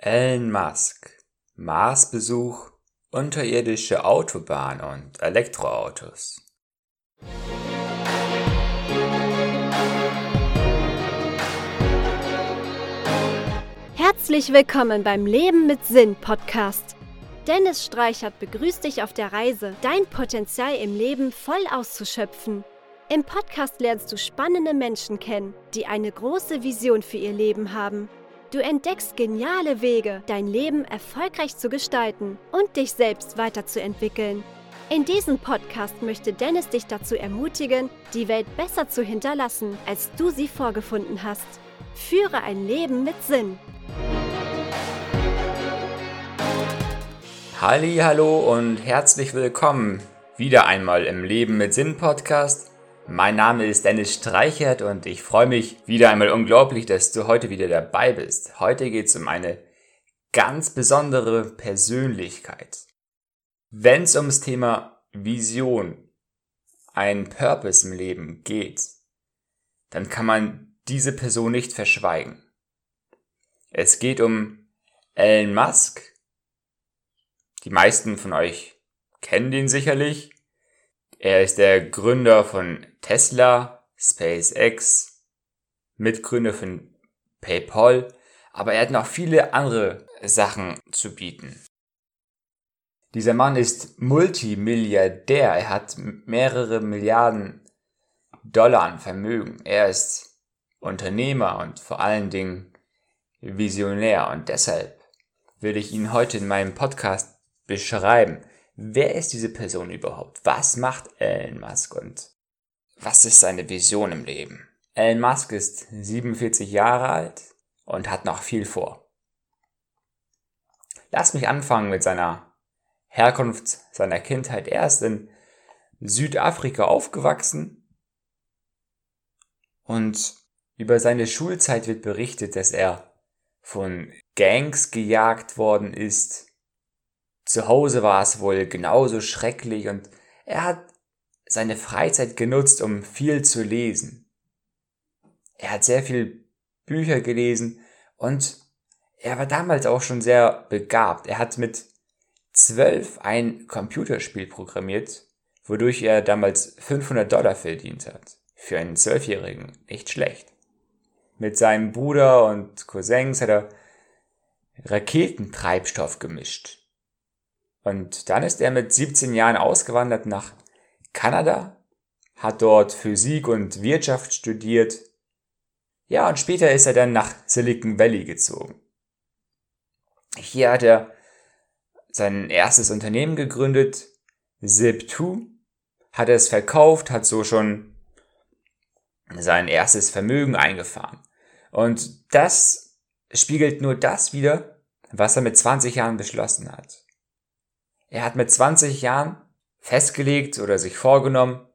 Elon Musk, Marsbesuch, unterirdische Autobahn und Elektroautos. Herzlich willkommen beim Leben mit Sinn Podcast. Dennis Streichert begrüßt dich auf der Reise, dein Potenzial im Leben voll auszuschöpfen. Im Podcast lernst du spannende Menschen kennen, die eine große Vision für ihr Leben haben Du entdeckst geniale Wege, dein Leben erfolgreich zu gestalten und dich selbst weiterzuentwickeln. In diesem Podcast möchte Dennis dich dazu ermutigen, die Welt besser zu hinterlassen, als du sie vorgefunden hast. Führe ein Leben mit Sinn. Halli, hallo und herzlich willkommen wieder einmal im Leben mit Sinn Podcast. Mein Name ist Dennis Streichert und ich freue mich wieder einmal unglaublich, dass du heute wieder dabei bist. Heute geht es um eine ganz besondere Persönlichkeit. Wenn es ums Thema Vision, ein Purpose im Leben geht, dann kann man diese Person nicht verschweigen. Es geht um Elon Musk. Die meisten von euch kennen den sicherlich. Er ist der Gründer von Tesla, SpaceX, Mitgründer von PayPal, aber er hat noch viele andere Sachen zu bieten. Dieser Mann ist Multimilliardär, er hat mehrere Milliarden Dollar an Vermögen, er ist Unternehmer und vor allen Dingen Visionär und deshalb will ich ihn heute in meinem Podcast beschreiben. Wer ist diese Person überhaupt? Was macht Elon Musk und was ist seine Vision im Leben? Elon Musk ist 47 Jahre alt und hat noch viel vor. Lass mich anfangen mit seiner Herkunft, seiner Kindheit. Er ist in Südafrika aufgewachsen und über seine Schulzeit wird berichtet, dass er von Gangs gejagt worden ist, zu Hause war es wohl genauso schrecklich und er hat seine Freizeit genutzt, um viel zu lesen. Er hat sehr viel Bücher gelesen und er war damals auch schon sehr begabt. Er hat mit zwölf ein Computerspiel programmiert, wodurch er damals 500 Dollar verdient hat. Für einen Zwölfjährigen nicht schlecht. Mit seinem Bruder und Cousins hat er Raketentreibstoff gemischt. Und dann ist er mit 17 Jahren ausgewandert nach Kanada, hat dort Physik und Wirtschaft studiert. Ja, und später ist er dann nach Silicon Valley gezogen. Hier hat er sein erstes Unternehmen gegründet, Zip2, hat es verkauft, hat so schon sein erstes Vermögen eingefahren. Und das spiegelt nur das wieder, was er mit 20 Jahren beschlossen hat. Er hat mit 20 Jahren festgelegt oder sich vorgenommen,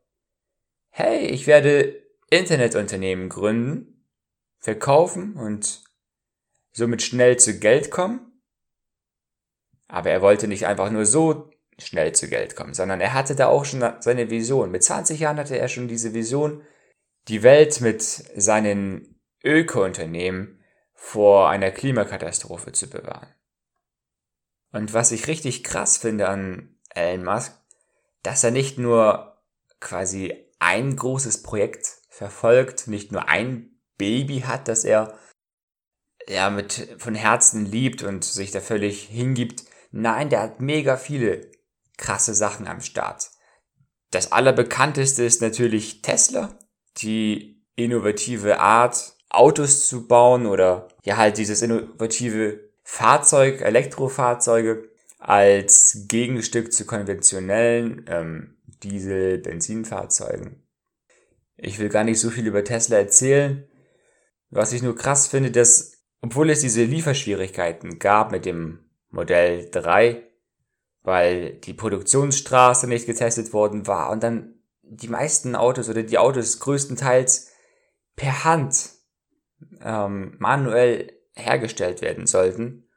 hey, ich werde Internetunternehmen gründen, verkaufen und somit schnell zu Geld kommen. Aber er wollte nicht einfach nur so schnell zu Geld kommen, sondern er hatte da auch schon seine Vision. Mit 20 Jahren hatte er schon diese Vision, die Welt mit seinen Öko-Unternehmen vor einer Klimakatastrophe zu bewahren. Und was ich richtig krass finde an Elon Musk, dass er nicht nur quasi ein großes Projekt verfolgt, nicht nur ein Baby hat, das er ja mit von Herzen liebt und sich da völlig hingibt. Nein, der hat mega viele krasse Sachen am Start. Das allerbekannteste ist natürlich Tesla, die innovative Art, Autos zu bauen oder ja halt dieses innovative Fahrzeug, Elektrofahrzeuge als Gegenstück zu konventionellen ähm, Diesel-, Benzinfahrzeugen. Ich will gar nicht so viel über Tesla erzählen. Was ich nur krass finde, dass, obwohl es diese Lieferschwierigkeiten gab mit dem Modell 3, weil die Produktionsstraße nicht getestet worden war und dann die meisten Autos oder die Autos größtenteils per Hand ähm, manuell hergestellt werden sollten,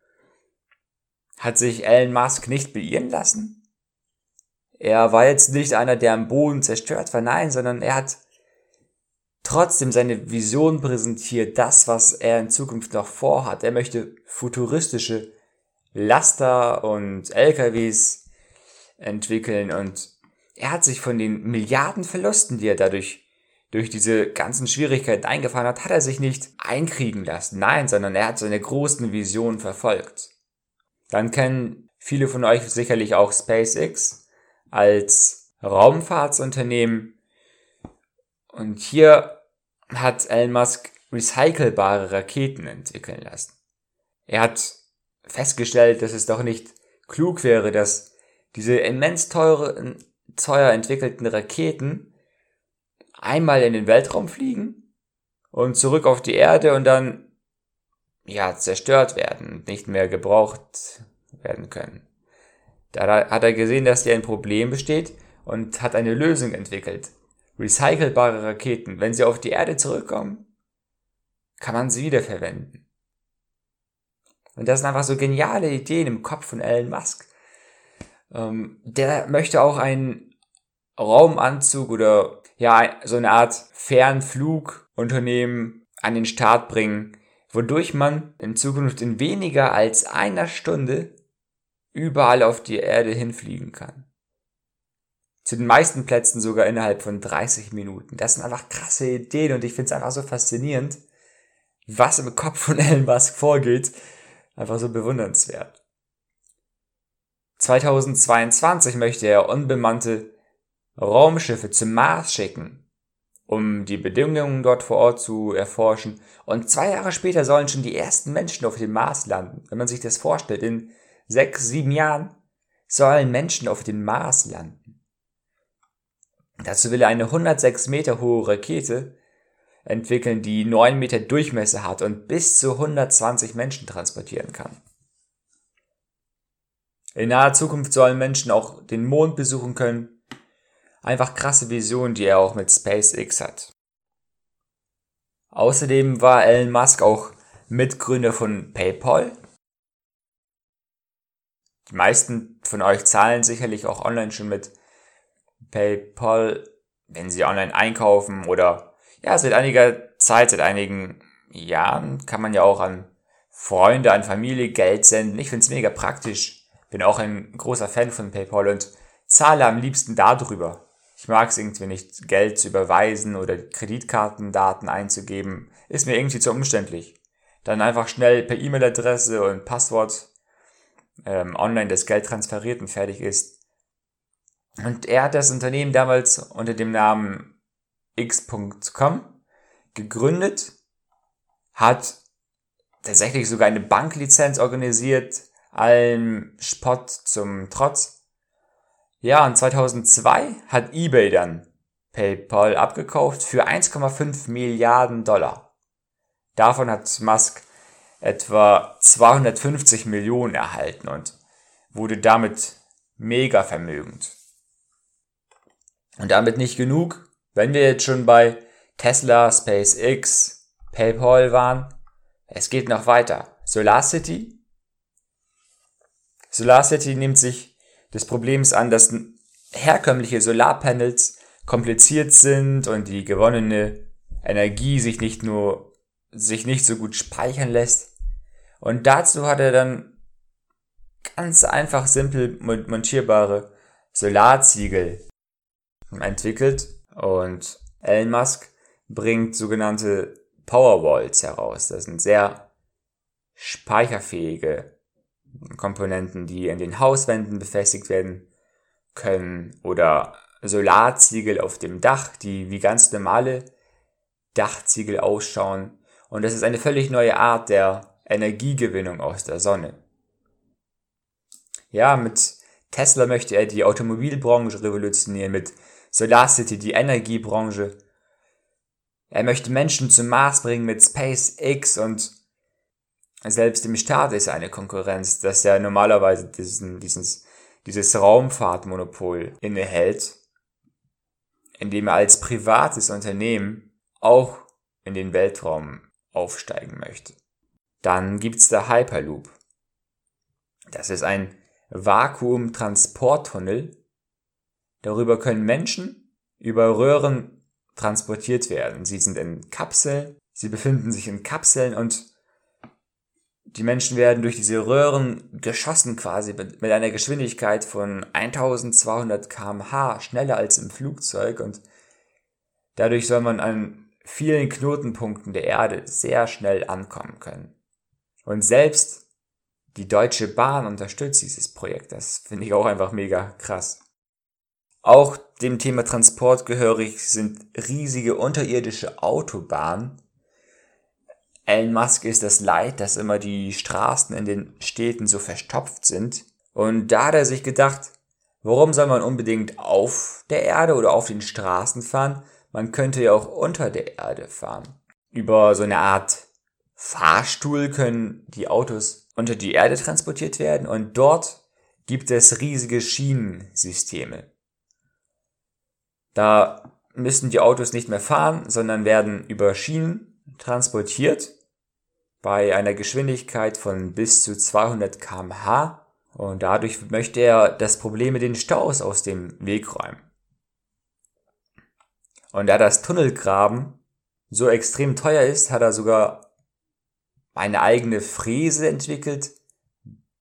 hat sich Elon Musk nicht beirren lassen. Er war jetzt nicht einer, der am Boden zerstört war, nein, sondern er hat trotzdem seine Vision präsentiert, das, was er in Zukunft noch vorhat. Er möchte futuristische Laster und LKWs entwickeln und er hat sich von den Milliarden Verlusten, die er dadurch durch diese ganzen Schwierigkeiten eingefahren hat, hat er sich nicht einkriegen lassen. Nein, sondern er hat seine großen Visionen verfolgt. Dann kennen viele von euch sicherlich auch SpaceX als Raumfahrtsunternehmen. Und hier hat Elon Musk recycelbare Raketen entwickeln lassen. Er hat festgestellt, dass es doch nicht klug wäre, dass diese immens teure, teuer entwickelten Raketen einmal in den Weltraum fliegen und zurück auf die Erde und dann ja zerstört werden, nicht mehr gebraucht werden können. Da hat er gesehen, dass hier ein Problem besteht und hat eine Lösung entwickelt. Recycelbare Raketen, wenn sie auf die Erde zurückkommen, kann man sie wiederverwenden. Und das sind einfach so geniale Ideen im Kopf von Elon Musk. Ähm, der möchte auch einen Raumanzug oder ja, so eine Art Fernflugunternehmen an den Start bringen, wodurch man in Zukunft in weniger als einer Stunde überall auf die Erde hinfliegen kann. Zu den meisten Plätzen sogar innerhalb von 30 Minuten. Das sind einfach krasse Ideen und ich finde es einfach so faszinierend, was im Kopf von Elon Musk vorgeht. Einfach so bewundernswert. 2022 möchte er unbemannte Raumschiffe zum Mars schicken, um die Bedingungen dort vor Ort zu erforschen. Und zwei Jahre später sollen schon die ersten Menschen auf dem Mars landen. Wenn man sich das vorstellt, in sechs, sieben Jahren sollen Menschen auf dem Mars landen. Dazu will er eine 106 Meter hohe Rakete entwickeln, die 9 Meter Durchmesser hat und bis zu 120 Menschen transportieren kann. In naher Zukunft sollen Menschen auch den Mond besuchen können Einfach krasse Vision, die er auch mit SpaceX hat. Außerdem war Elon Musk auch Mitgründer von PayPal. Die meisten von euch zahlen sicherlich auch online schon mit PayPal, wenn sie online einkaufen oder ja, seit einiger Zeit, seit einigen Jahren kann man ja auch an Freunde, an Familie Geld senden. Ich finde es mega praktisch. Bin auch ein großer Fan von PayPal und zahle am liebsten darüber. Ich mag es irgendwie nicht, Geld zu überweisen oder Kreditkartendaten einzugeben. Ist mir irgendwie zu umständlich. Dann einfach schnell per E-Mail-Adresse und Passwort ähm, online das Geld transferiert und fertig ist. Und er hat das Unternehmen damals unter dem Namen x.com gegründet, hat tatsächlich sogar eine Banklizenz organisiert, allem Spott zum Trotz ja, und 2002 hat eBay dann PayPal abgekauft für 1,5 Milliarden Dollar. Davon hat Musk etwa 250 Millionen erhalten und wurde damit mega vermögend. Und damit nicht genug, wenn wir jetzt schon bei Tesla, SpaceX, PayPal waren, es geht noch weiter. SolarCity. SolarCity nimmt sich des Problems an, dass herkömmliche Solarpanels kompliziert sind und die gewonnene Energie sich nicht nur sich nicht so gut speichern lässt. Und dazu hat er dann ganz einfach simpel montierbare Solarziegel entwickelt und Elon Musk bringt sogenannte Powerwalls heraus. Das sind sehr speicherfähige Komponenten, die in den Hauswänden befestigt werden können oder Solarziegel auf dem Dach, die wie ganz normale Dachziegel ausschauen. Und das ist eine völlig neue Art der Energiegewinnung aus der Sonne. Ja, mit Tesla möchte er die Automobilbranche revolutionieren, mit SolarCity die Energiebranche. Er möchte Menschen zum Mars bringen mit SpaceX und selbst im Staat ist eine Konkurrenz, dass er normalerweise diesen, dieses, dieses Raumfahrtmonopol innehält, indem er als privates Unternehmen auch in den Weltraum aufsteigen möchte. Dann gibt's da Hyperloop. Das ist ein Vakuumtransporttunnel. Darüber können Menschen über Röhren transportiert werden. Sie sind in Kapseln, sie befinden sich in Kapseln und die Menschen werden durch diese Röhren geschossen quasi mit, einer Geschwindigkeit von 1200 kmh schneller als im Flugzeug und dadurch soll man an vielen Knotenpunkten der Erde sehr schnell ankommen können. Und selbst die Deutsche Bahn unterstützt dieses Projekt. Das finde ich auch einfach mega krass. Auch dem Thema Transport gehörig sind riesige unterirdische Autobahnen. Elon Musk ist das Leid, dass immer die Straßen in den Städten so verstopft sind. Und da hat er sich gedacht, warum soll man unbedingt auf der Erde oder auf den Straßen fahren? Man könnte ja auch unter der Erde fahren. Über so eine Art Fahrstuhl können die Autos unter die Erde transportiert werden und dort gibt es riesige Schienensysteme. Da müssen die Autos nicht mehr fahren, sondern werden über Schienen transportiert bei einer Geschwindigkeit von bis zu 200 kmh und dadurch möchte er das Problem mit den Staus aus dem Weg räumen. Und da das Tunnelgraben so extrem teuer ist, hat er sogar eine eigene Fräse entwickelt.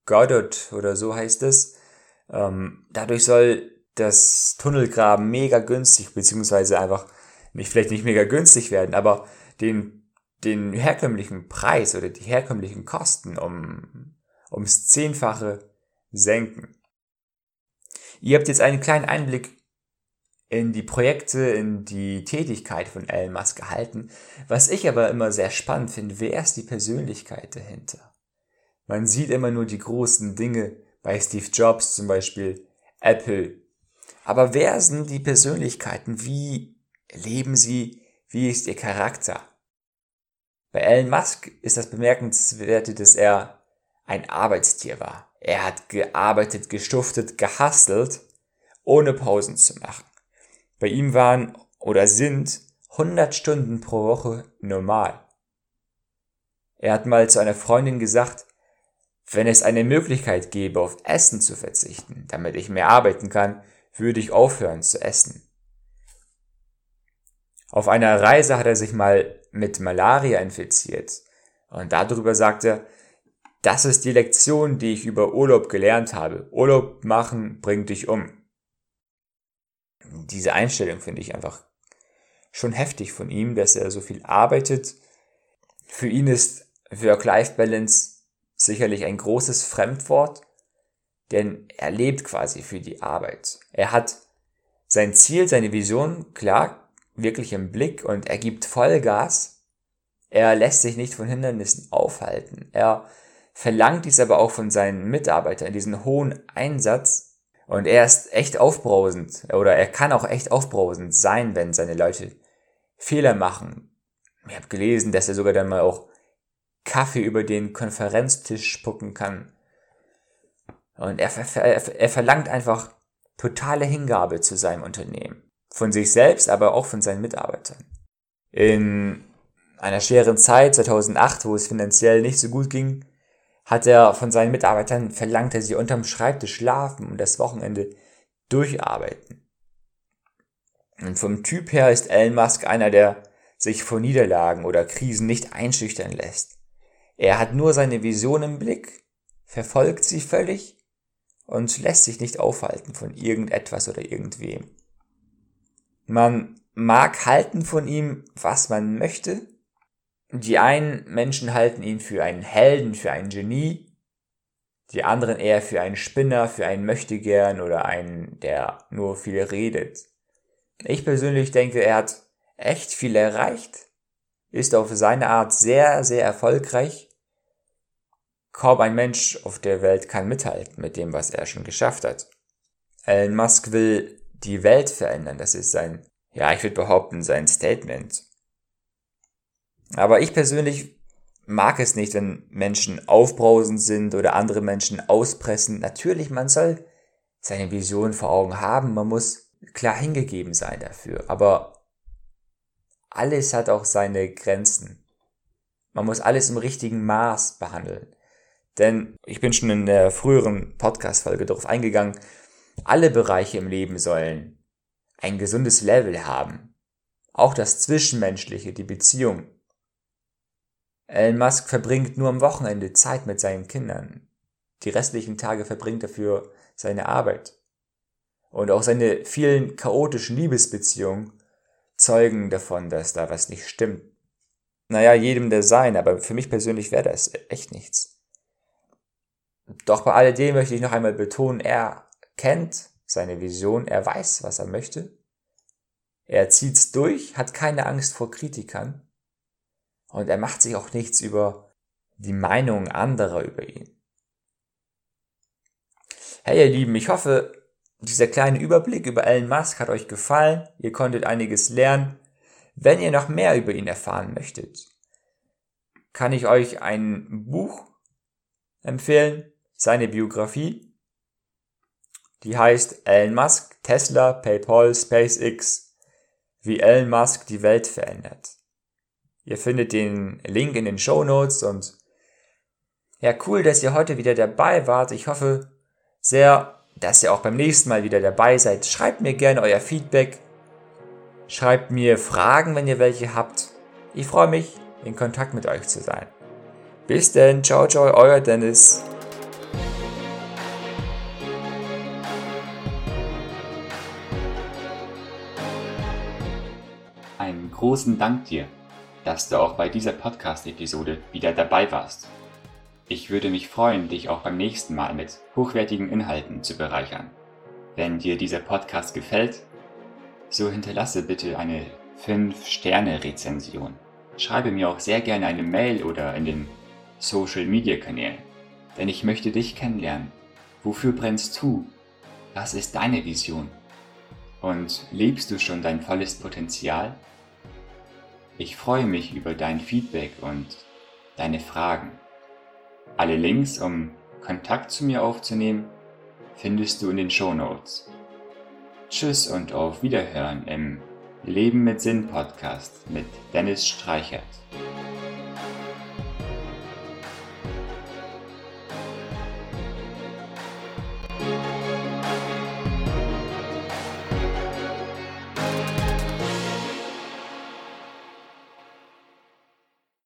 Goddard oder so heißt es. Ähm, dadurch soll das Tunnelgraben mega günstig, beziehungsweise einfach nicht, vielleicht nicht mega günstig werden, aber den, den herkömmlichen Preis oder die herkömmlichen Kosten um, ums Zehnfache senken. Ihr habt jetzt einen kleinen Einblick in die Projekte, in die Tätigkeit von Elon Musk gehalten. Was ich aber immer sehr spannend finde, wer ist die Persönlichkeit dahinter? Man sieht immer nur die großen Dinge bei Steve Jobs zum Beispiel, Apple. Aber wer sind die Persönlichkeiten? Wie leben sie? Wie ist ihr Charakter? Bei Elon Musk ist das bemerkenswerte, dass er ein Arbeitstier war. Er hat gearbeitet, gestuftet, gehustelt, ohne Pausen zu machen. Bei ihm waren oder sind 100 Stunden pro Woche normal. Er hat mal zu einer Freundin gesagt, wenn es eine Möglichkeit gäbe, auf Essen zu verzichten, damit ich mehr arbeiten kann, würde ich aufhören zu essen. Auf einer Reise hat er sich mal mit Malaria infiziert und darüber sagte, das ist die Lektion, die ich über Urlaub gelernt habe. Urlaub machen bringt dich um diese Einstellung finde ich einfach schon heftig von ihm, dass er so viel arbeitet. Für ihn ist Work-Life-Balance sicherlich ein großes Fremdwort, denn er lebt quasi für die Arbeit. Er hat sein Ziel, seine Vision klar wirklich im Blick und er gibt Vollgas. Er lässt sich nicht von Hindernissen aufhalten. Er verlangt dies aber auch von seinen Mitarbeitern, diesen hohen Einsatz, und er ist echt aufbrausend, oder er kann auch echt aufbrausend sein, wenn seine Leute Fehler machen. Ich habe gelesen, dass er sogar dann mal auch Kaffee über den Konferenztisch spucken kann. Und er, er, er verlangt einfach totale Hingabe zu seinem Unternehmen. Von sich selbst, aber auch von seinen Mitarbeitern. In einer schweren Zeit, 2008, wo es finanziell nicht so gut ging, hat er von seinen Mitarbeitern verlangt, dass sie unterm Schreibtisch schlafen und das Wochenende durcharbeiten. Und vom Typ her ist Elon Musk einer, der sich vor Niederlagen oder Krisen nicht einschüchtern lässt. Er hat nur seine Vision im Blick, verfolgt sie völlig und lässt sich nicht aufhalten von irgendetwas oder irgendwem. Man mag halten von ihm, was man möchte, die einen Menschen halten ihn für einen Helden, für einen Genie, die anderen eher für einen Spinner, für einen Möchtegern oder einen, der nur viel redet. Ich persönlich denke, er hat echt viel erreicht, ist auf seine Art sehr, sehr erfolgreich. Kaum ein Mensch auf der Welt kann mithalten mit dem, was er schon geschafft hat. Elon Musk will die Welt verändern, das ist sein, ja, ich würde behaupten, sein Statement. Aber ich persönlich mag es nicht, wenn Menschen aufbrausend sind oder andere Menschen auspressen. Natürlich, man soll seine Vision vor Augen haben, man muss klar hingegeben sein dafür. Aber alles hat auch seine Grenzen. Man muss alles im richtigen Maß behandeln. Denn ich bin schon in der früheren Podcast-Folge darauf eingegangen, alle Bereiche im Leben sollen ein gesundes Level haben. auch das Zwischenmenschliche, die Beziehung. Elon Musk verbringt nur am Wochenende Zeit mit seinen Kindern. Die restlichen Tage verbringt er für seine Arbeit. Und auch seine vielen chaotischen Liebesbeziehungen zeugen davon, dass da was nicht stimmt. Naja, jedem der sein, aber für mich persönlich wäre das echt nichts. Doch bei alledem möchte ich noch einmal betonen, er kennt seine Vision, er weiß, was er möchte. Er zieht's durch, hat keine Angst vor Kritikern und er macht sich auch nichts über die Meinung anderer über ihn. Hey ihr Lieben, ich hoffe, dieser kleine Überblick über Elon Musk hat euch gefallen. Ihr konntet einiges lernen. Wenn ihr noch mehr über ihn erfahren möchtet, kann ich euch ein Buch empfehlen, seine Biografie. Die heißt Elon Musk, Tesla, PayPal, SpaceX, wie Elon Musk die Welt verändert. Ihr findet den Link in den Show Notes und ja, cool, dass ihr heute wieder dabei wart. Ich hoffe sehr, dass ihr auch beim nächsten Mal wieder dabei seid. Schreibt mir gerne euer Feedback. Schreibt mir Fragen, wenn ihr welche habt. Ich freue mich, in Kontakt mit euch zu sein. Bis denn, ciao, ciao, euer Dennis. Einen großen Dank dir, dass du auch bei dieser Podcast-Episode wieder dabei warst. Ich würde mich freuen, dich auch beim nächsten Mal mit hochwertigen Inhalten zu bereichern. Wenn dir dieser Podcast gefällt, so hinterlasse bitte eine 5-Sterne-Rezension. Schreibe mir auch sehr gerne eine Mail oder in den Social-Media-Kanälen, denn ich möchte dich kennenlernen. Wofür brennst du? Was ist deine Vision? Und lebst du schon dein volles Potenzial? Ich freue mich über dein Feedback und deine Fragen. Alle Links, um Kontakt zu mir aufzunehmen, findest du in den Show Notes. Tschüss und auf Wiederhören im Leben mit Sinn Podcast mit Dennis Streichert.